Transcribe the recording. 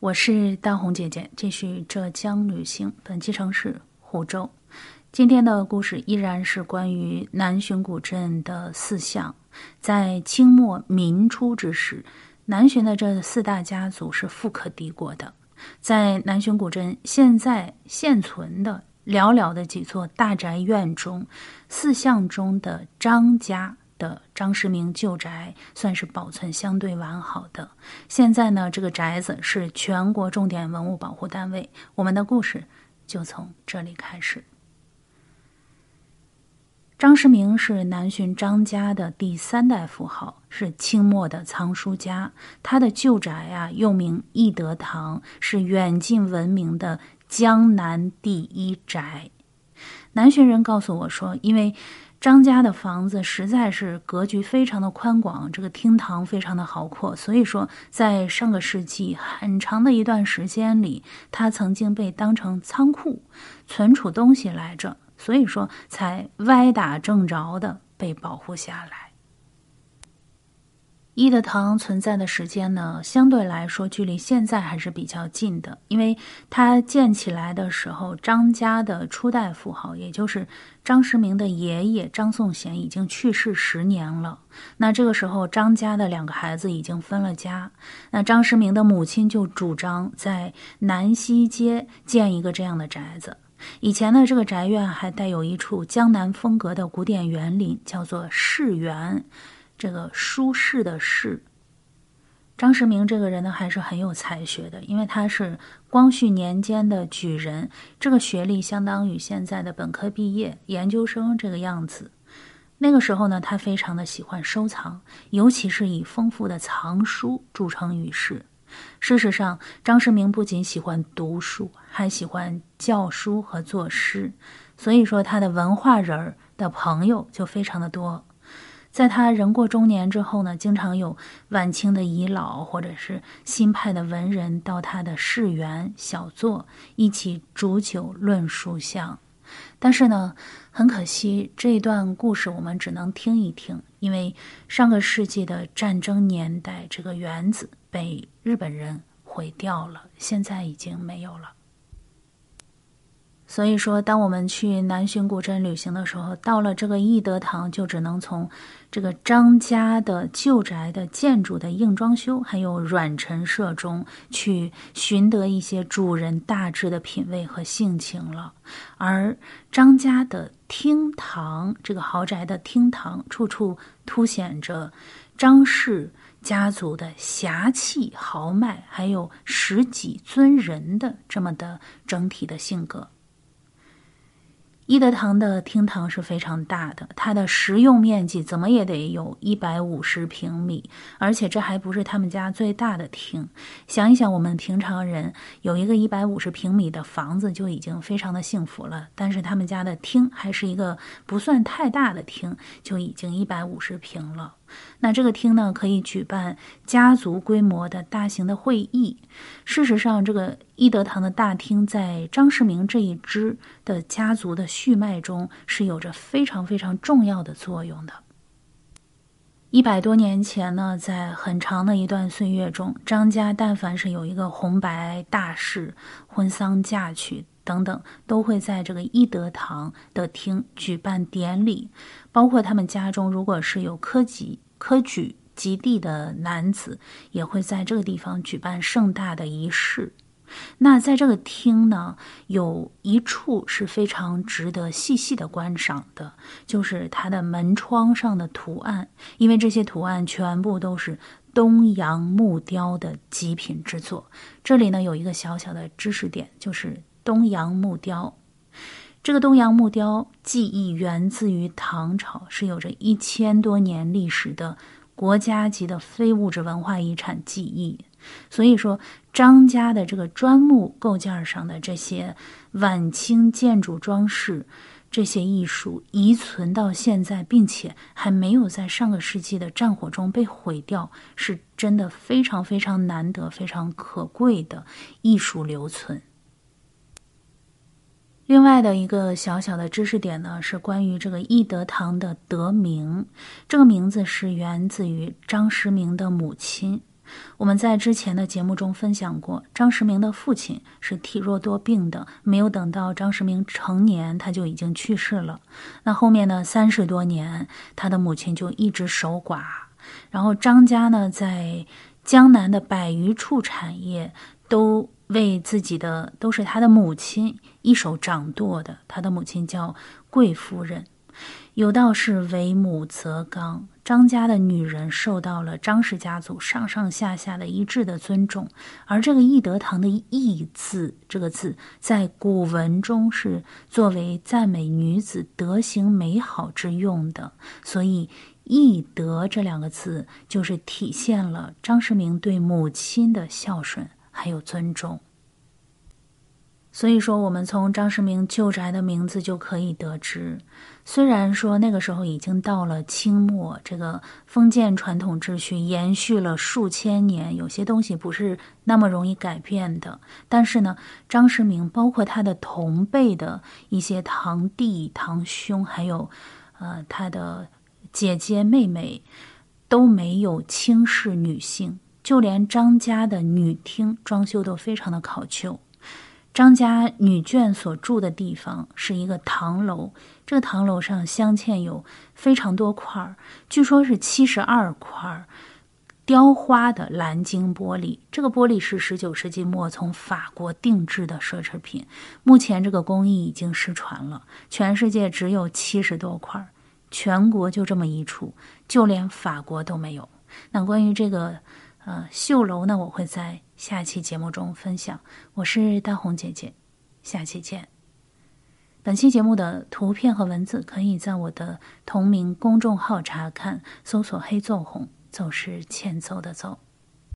我是大红姐姐，继续浙江旅行。本期城市湖州。今天的故事依然是关于南浔古镇的四巷。在清末民初之时，南浔的这四大家族是富可敌国的。在南浔古镇现在现存的寥寥的几座大宅院中，四巷中的张家。的张世明旧宅算是保存相对完好的。现在呢，这个宅子是全国重点文物保护单位。我们的故事就从这里开始。张世明是南浔张家的第三代富豪，是清末的藏书家。他的旧宅啊，又名义德堂，是远近闻名的江南第一宅。南浔人告诉我说，因为。张家的房子实在是格局非常的宽广，这个厅堂非常的豪阔，所以说在上个世纪很长的一段时间里，它曾经被当成仓库存储东西来着，所以说才歪打正着的被保护下来。一德堂存在的时间呢，相对来说距离现在还是比较近的，因为它建起来的时候，张家的初代富豪，也就是张时明的爷爷张颂贤已经去世十年了。那这个时候，张家的两个孩子已经分了家，那张时明的母亲就主张在南西街建一个这样的宅子。以前的这个宅院还带有一处江南风格的古典园林，叫做世园。这个舒适的适，张世明这个人呢，还是很有才学的，因为他是光绪年间的举人，这个学历相当于现在的本科毕业、研究生这个样子。那个时候呢，他非常的喜欢收藏，尤其是以丰富的藏书著称于世。事实上，张世明不仅喜欢读书，还喜欢教书和作诗，所以说他的文化人儿的朋友就非常的多。在他人过中年之后呢，经常有晚清的遗老或者是新派的文人到他的世园小坐，一起煮酒论书香。但是呢，很可惜这一段故事我们只能听一听，因为上个世纪的战争年代，这个园子被日本人毁掉了，现在已经没有了。所以说，当我们去南浔古镇旅行的时候，到了这个义德堂，就只能从这个张家的旧宅的建筑的硬装修，还有软陈设中去寻得一些主人大致的品味和性情了。而张家的厅堂，这个豪宅的厅堂，处处凸显着张氏家族的侠气豪迈，还有十几尊人的这么的整体的性格。一德堂的厅堂是非常大的，它的实用面积怎么也得有一百五十平米，而且这还不是他们家最大的厅。想一想，我们平常人有一个一百五十平米的房子就已经非常的幸福了，但是他们家的厅还是一个不算太大的厅，就已经一百五十平了。那这个厅呢，可以举办家族规模的大型的会议。事实上，这个一德堂的大厅在张世明这一支的家族的血脉中是有着非常非常重要的作用的。一百多年前呢，在很长的一段岁月中，张家但凡是有一个红白大事、婚丧嫁娶等等，都会在这个一德堂的厅举办典礼。包括他们家中，如果是有科举科举及第的男子，也会在这个地方举办盛大的仪式。那在这个厅呢，有一处是非常值得细细的观赏的，就是它的门窗上的图案，因为这些图案全部都是东洋木雕的极品之作。这里呢有一个小小的知识点，就是东洋木雕。这个东洋木雕技艺源自于唐朝，是有着一千多年历史的国家级的非物质文化遗产技艺。所以说，张家的这个砖木构件上的这些晚清建筑装饰，这些艺术遗存到现在，并且还没有在上个世纪的战火中被毁掉，是真的非常非常难得、非常可贵的艺术留存。另外的一个小小的知识点呢，是关于这个益德堂的得名。这个名字是源自于张时明的母亲。我们在之前的节目中分享过，张时明的父亲是体弱多病的，没有等到张时明成年，他就已经去世了。那后面呢，三十多年，他的母亲就一直守寡。然后张家呢，在江南的百余处产业都为自己的，都是他的母亲一手掌舵的。他的母亲叫贵夫人。有道是为母则刚，张家的女人受到了张氏家族上上下下的一致的尊重。而这个懿德堂的“懿”字，这个字在古文中是作为赞美女子德行美好之用的，所以“懿德”这两个字就是体现了张世明对母亲的孝顺还有尊重。所以说，我们从张世明旧宅的名字就可以得知，虽然说那个时候已经到了清末，这个封建传统秩序延续了数千年，有些东西不是那么容易改变的。但是呢，张世明包括他的同辈的一些堂弟、堂兄，还有呃他的姐姐、妹妹，都没有轻视女性，就连张家的女厅装修都非常的考究。张家女眷所住的地方是一个唐楼，这个唐楼上镶嵌有非常多块儿，据说是七十二块儿雕花的蓝晶玻璃。这个玻璃是十九世纪末从法国定制的奢侈品，目前这个工艺已经失传了，全世界只有七十多块儿全国就这么一处，就连法国都没有。那关于这个。呃，绣楼呢，我会在下期节目中分享。我是大红姐姐，下期见。本期节目的图片和文字可以在我的同名公众号查看，搜索“黑奏红”，奏是欠揍的奏。